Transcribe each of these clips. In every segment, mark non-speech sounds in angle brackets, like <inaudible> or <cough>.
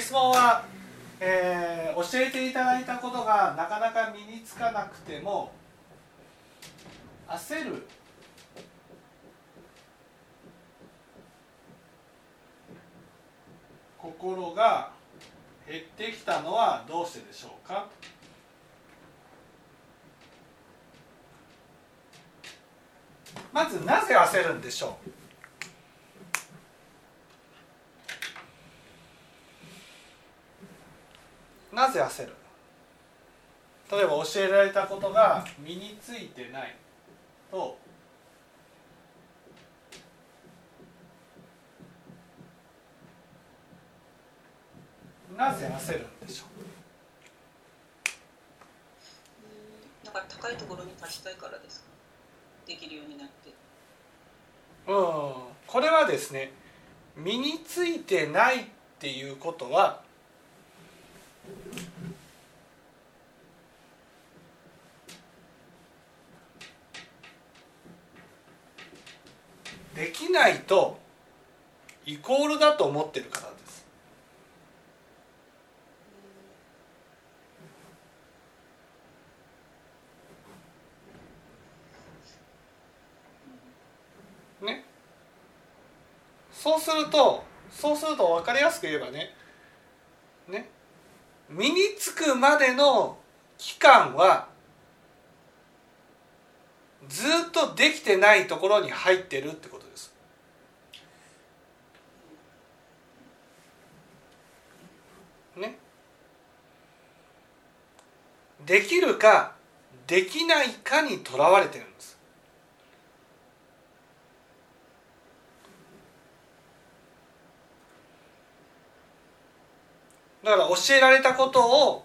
質問は、えー、教えていただいたことがなかなか身につかなくても焦る。心が減ってきたのはどうしてでしょうか？まずなぜ焦るんでしょう？なぜ焦る？例えば教えられたことが身についてないとなぜ焦るんでしょう？なんか高いところに立ちたいからですか？できるようになって。うんこれはですね身についてないっていうことはできないとイコールだと思ってるからです。ね。そうするとそうすると分かりやすく言えばね。ね。身につくまでの期間はずっとできてないところに入ってるってことです。ね。できるかできないかにとらわれてるんです。だから教えられたことを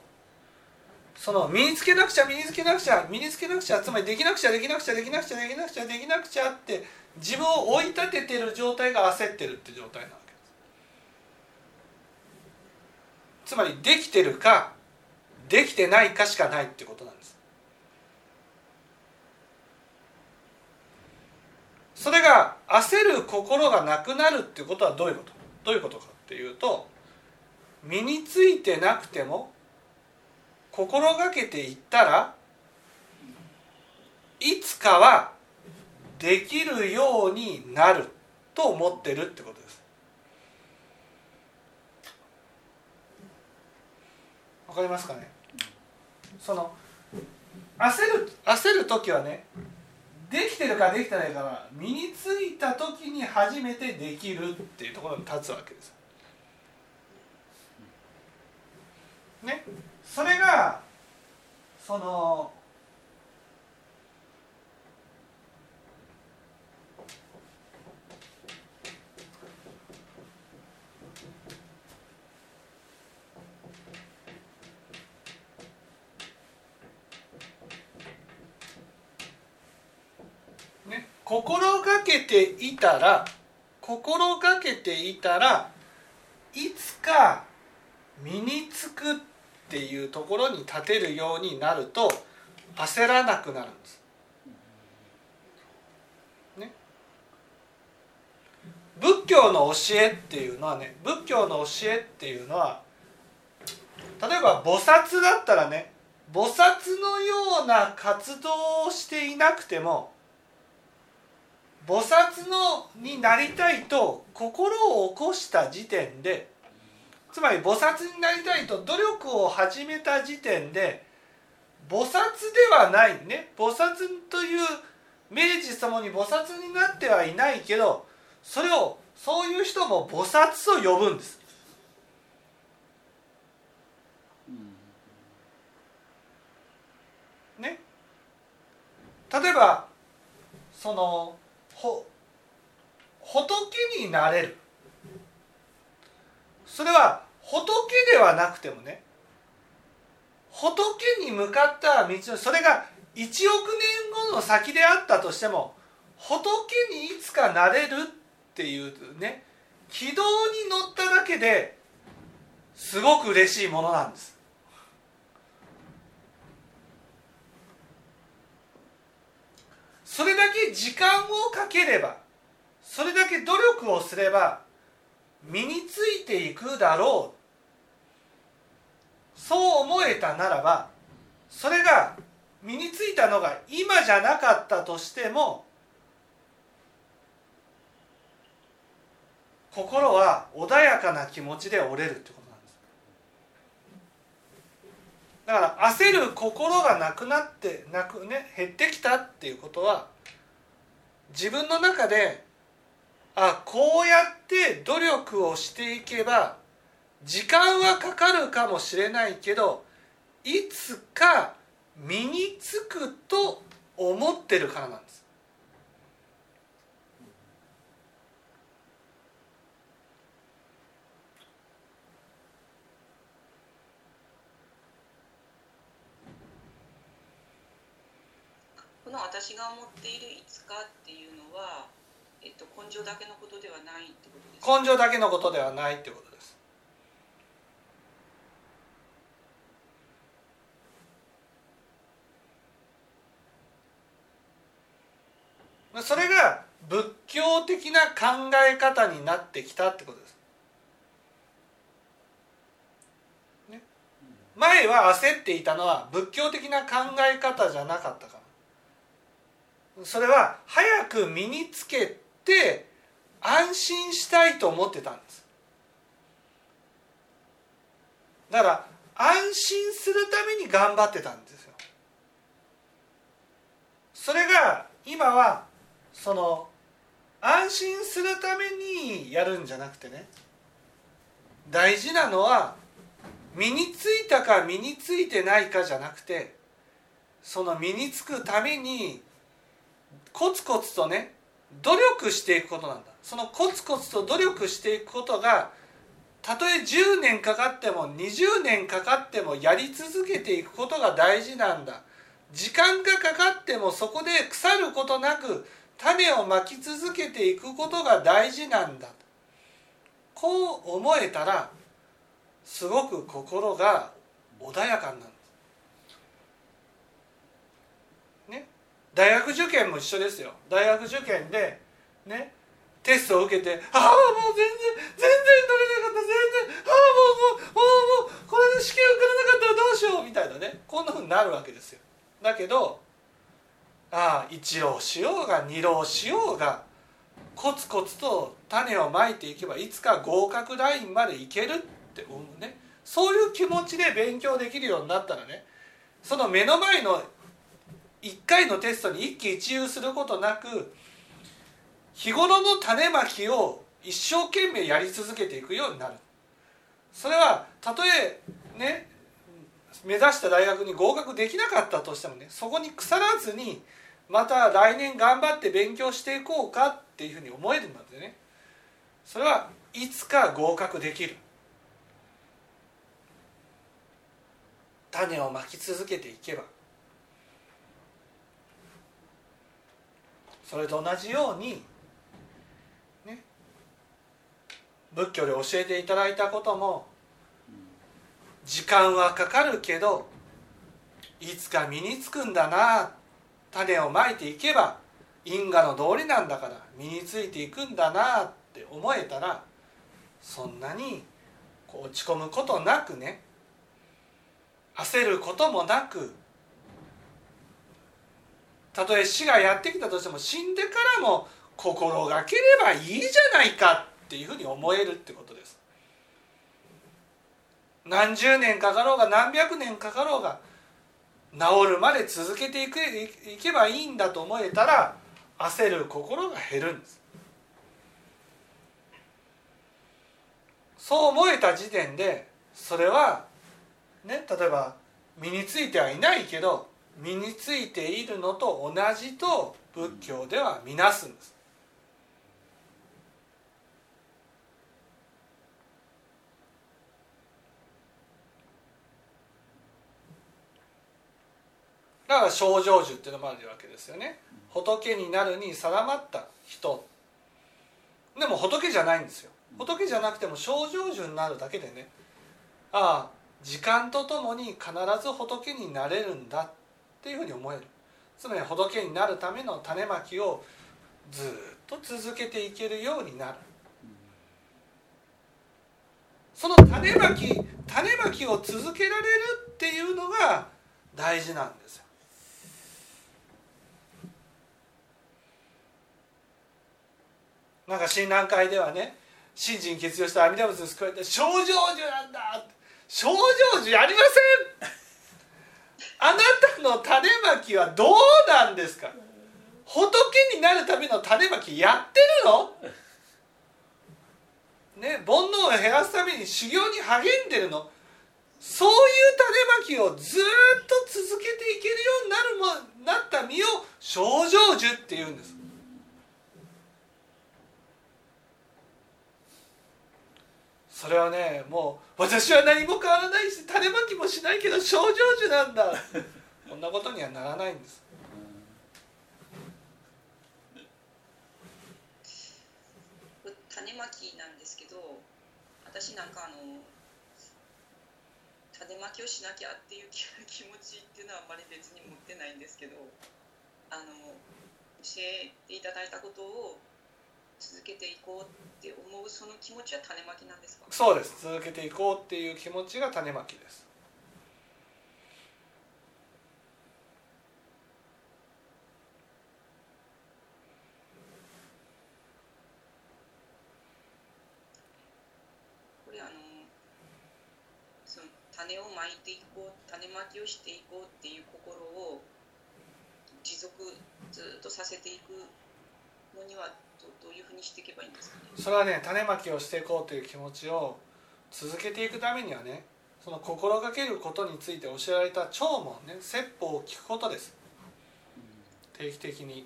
その身につけなくちゃ身につけなくちゃ身につけなくちゃつまりできなくちゃできなくちゃできなくちゃできなくちゃできなくちゃって自分を追い立ててる状態が焦ってるって状態なわけです。つまりできてるかできてないかしかないってことなんです。それが焦る心がなくなるっていうことはどういうこと？どういうことかっていうと身についてなくても心がけていったらいつかはできるようになると思ってるってことです。わかりますかね？その焦る焦る時はねできてるかできてないかは身についた時に初めてできるっていうところに立つわけです。ね、それがそのね心がけていたら心がけていたらいつか身につくっていうところに立てるようになると焦らなくなるんです。ね。仏教の教えっていうのはね仏教の教えっていうのは例えば菩薩だったらね菩薩のような活動をしていなくても菩薩のになりたいと心を起こした時点でつまり菩薩になりたいと努力を始めた時点で菩薩ではないね。菩薩という明治様に菩薩になってはいないけどそれをそういう人も菩薩と呼ぶんです。ね。例えばそのほ仏になれる。それは仏ではなくてもね仏に向かった道のそれが1億年後の先であったとしても仏にいつかなれるっていうね軌道に乗っただけですごく嬉しいものなんです。それだけ時間をかければそれだけ努力をすれば身についていくだろう。そう思えたならばそれが身についたのが今じゃなかったとしても心は穏やかな気持ちで折れるってことなんです。だから焦る心がなくなってなくね減ってきたっていうことは自分の中であこうやって努力をしていけば時間はかかるかもしれないけどいつか身につくと思ってるからなんです。この私が思っているいつかっていうのは、と、根性だけのことではないってことですか？根性だけのことではないってことです。それが仏教的な考え方になってきたってことです。ね、前は焦っていたのは仏教的な考え方じゃなかったからそれは早く身につけて安心したいと思ってたんです。だから安心するために頑張ってたんですよ。それが今はその安心するためにやるんじゃなくてね大事なのは身についたか身についてないかじゃなくてその身につくためにコツコツとね努力していくことなんだ。そのコツコツと努力していくことがたとえ10年かかっても20年かかってもやり続けていくことが大事なんだ。時間がかかってもそこで腐ることなく種をまき続けていくことが大事なんだ。こう思えたらすごく心が穏やかになる。大学受験も一緒ですよ。大学受験でねテストを受けて「ああもう全然全然取れなかった全然ああもうもうもうもうこれで試験受からなかったらどうしよう」みたいなね。こんなふうになるわけですよ。だけどああ一浪しようが二浪しようがコツコツと種をまいていけばいつか合格ラインまでいけるって思うね。そういう気持ちで勉強できるようになったらねその目の前の1回のテストに一喜一憂することなく日頃の種まきを一生懸命やり続けていくようになる。それはたとえね目指した大学に合格できなかったとしてもねそこに腐らずにまた来年頑張って勉強していこうかっていうふうに思えるのでね。それはいつか合格できる。種をまき続けていけばそれと同じようにね仏教で教えていただいたことも時間はかかるけどいつか身につくんだな種をまいていけば因果の道理なんだから身についていくんだなって思えたらそんなに落ち込むことなくね焦ることもなくたとえ死がやってきたとしても死んでからも心がければいいじゃないかっていうふうに思えるってことです。何十年かかろうが何百年かかろうが治るまで続けていくいけばいいんだと思えたら焦る心が減るんですそう思えた時点でそれはね例えば身についてはいないけど身についているのと同じと仏教では見なすんです。だから症状樹っていうのもあるわけですよね。仏になるに定まった人。でも仏じゃないんですよ。仏じゃなくても症状樹になるだけでね。ああ時間とともに必ず仏になれるんだっていうふうに思えるつまり仏になるための種まきをずっと続けていけるようになる。その種まき種まきを続けられるっていうのが大事なんですよ。なんか親鸞会ではね信心欠如した阿弥陀仏に救われて症状樹なんだ。症状樹やりません。あなたの種まきはどうなんですか？仏になるための種まきやってるの？ね煩悩を減らすために修行に励んでるの？そういう種まきをずっと続けていけるようになるもなった実を症状樹っていうんです。それはねもう私は何も変わらないし種まきもしないけど症状樹なんだ。んなことにはならないんです。種まきなんですけど私なんかあの種まきをしなきゃっていう気気持ちっていうのはあまり別に持ってないんですけどあの教えていただいたことを続けていこうって思うその気持ちは種まきなんですか？そうです。続けていこうっていう気持ちが種まきですこれあのその種をまいていこう種まきをしていこうっていう心を持続ずっとさせていくのにはどどういうふうにしていけばいいんですかね？それはね種まきをしていこうという気持ちを続けていくためにはねその心がけることについて教えられた聴聞ね説法を聞くことです。定期的に。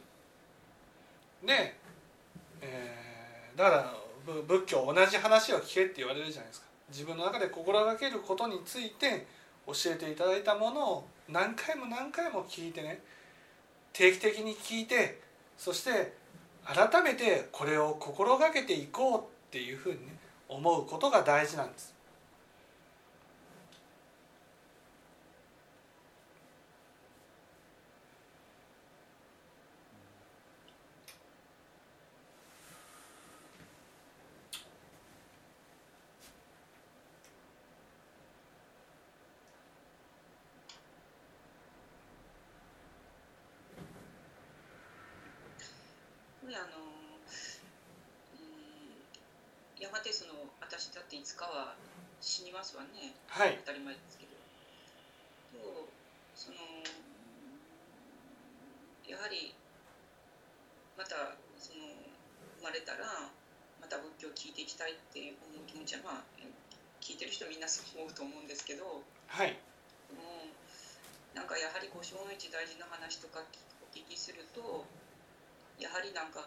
で、えーだから仏教同じ話を聞けって言われるじゃないですか。自分の中で心がけることについて教えていただいたものを何回も何回も聞いてね定期的に聞いてそして改めてこれを心がけていこうっていうふうにね思うことが大事なんです。これあのうんやがてその私だっていつかは死にますわね。はい。当たり前ですけど。とそのやはりまたその生まれたらまた仏教を聞いていきたいっていう思う気持ちはまあ聞いてる人みんなそう思うと思うんですけど。はい。もうなんかやはり五章の一大事な話とかお聞きするとやはりなんか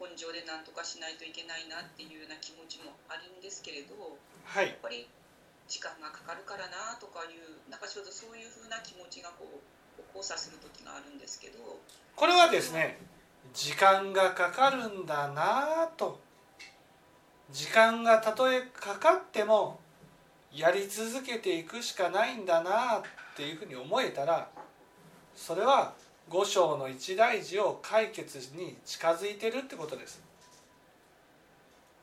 根性で何とかしないといけないなっていうような気持ちもあるんですけれどはい。やっぱり時間がかかるからなとかいうなんかちょうどそういうふうな気持ちがこう交差する時があるんですけどこれはですね時間がかかるんだなぁと。時間がたとえかかってもやり続けていくしかないんだなっていうふうに思えたらそれは五章の一大事を解決に近づいてるってことです。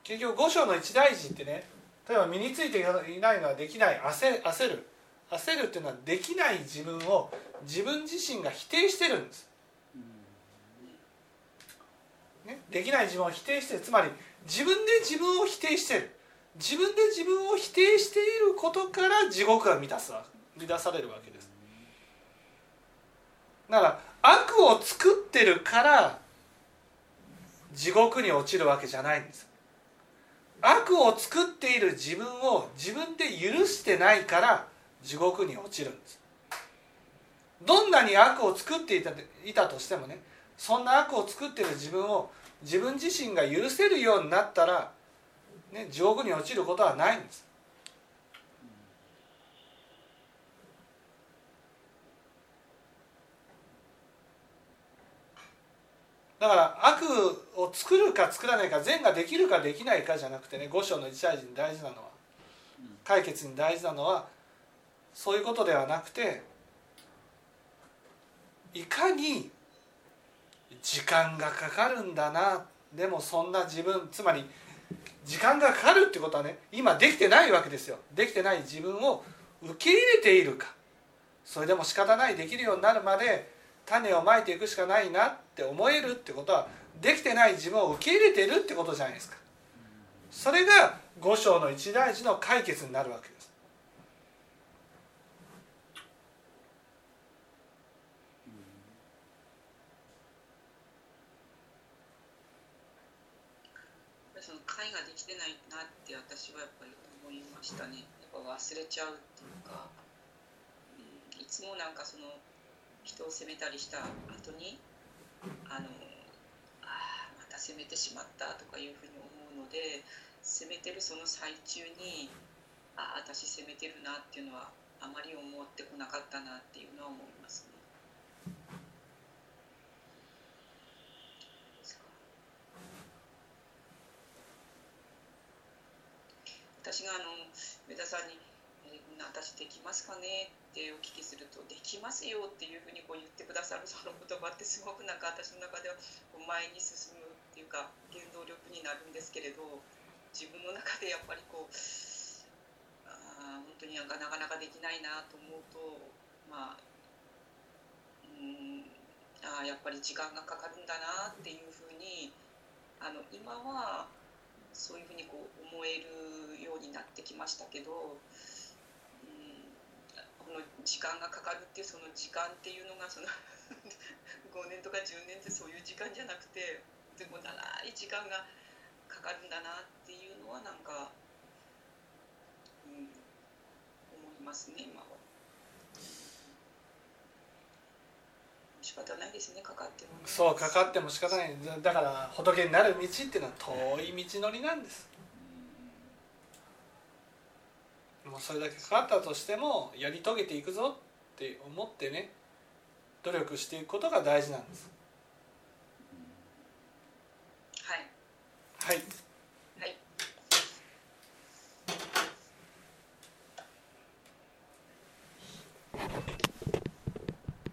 結局五章の一大事ってね例えば身についていないのはできない焦焦る。焦るっていうのはできない自分を自分自身が否定してるんです。ね、できない自分を否定してる。つまり自分で自分を否定してる。自分で自分を否定していることから地獄が満たす満たされるわけです。だからを作ってるから地獄に落ちるわけじゃないんです。悪を作っている自分を自分で許してないから地獄に落ちるんです。どんなに悪を作っていたいたとしてもねそんな悪を作っている自分を自分自身が許せるようになったら、ね、地獄に落ちることはないんです。だから悪を作るか作らないか善ができるかできないかじゃなくてね五章の一大事に大事なのは解決に大事なのはそういうことではなくていかに時間がかかるんだなでもそんな自分つまり時間がかかるってことはね今できてないわけですよ。できてない自分を受け入れているか。それでも仕方ないできるようになるまで種をまいていくしかないなって思えるってことはできてない自分を受け入れてるってことじゃないですか。それが五章の一大事の解決になるわけです。その会ができてないなって私はやっぱり思いましたね。やっぱ忘れちゃうっていうか、うん、いつもなんかその人を責めたりした後にあのあまた責めてしまったとかいうふうに思うので責めてるその最中にああ私責めてるなっていうのはあまり思ってこなかったなっていうのは思いますね。私があの上田さんに「、な私できますかね?」ってお聞きすると「できますよ」っていうふうにこう言ってくださるその言葉ってすごくなんか私の中ではこう前に進むっていうか原動力になるんですけれど自分の中でやっぱりこうあ本当になんかなかなかできないなと思うとまあうんあやっぱり時間がかかるんだなっていうふうにあの今はそういうふうにこう思えるようになってきましたけど、の時間がかかるっていうその時間っていうのがその <laughs> 5年とか10年ってそういう時間じゃなくてでも長い時間がかかるんだなっていうのはなんか、うん、思いますね今は。仕方ないですねかかっても、ね、そうかかっても仕方ない。だから仏になる道っていうのは遠い道のりなんです。それだけかかったとしてもやり遂げていくぞって思ってね努力していくことが大事なんです。はい、はい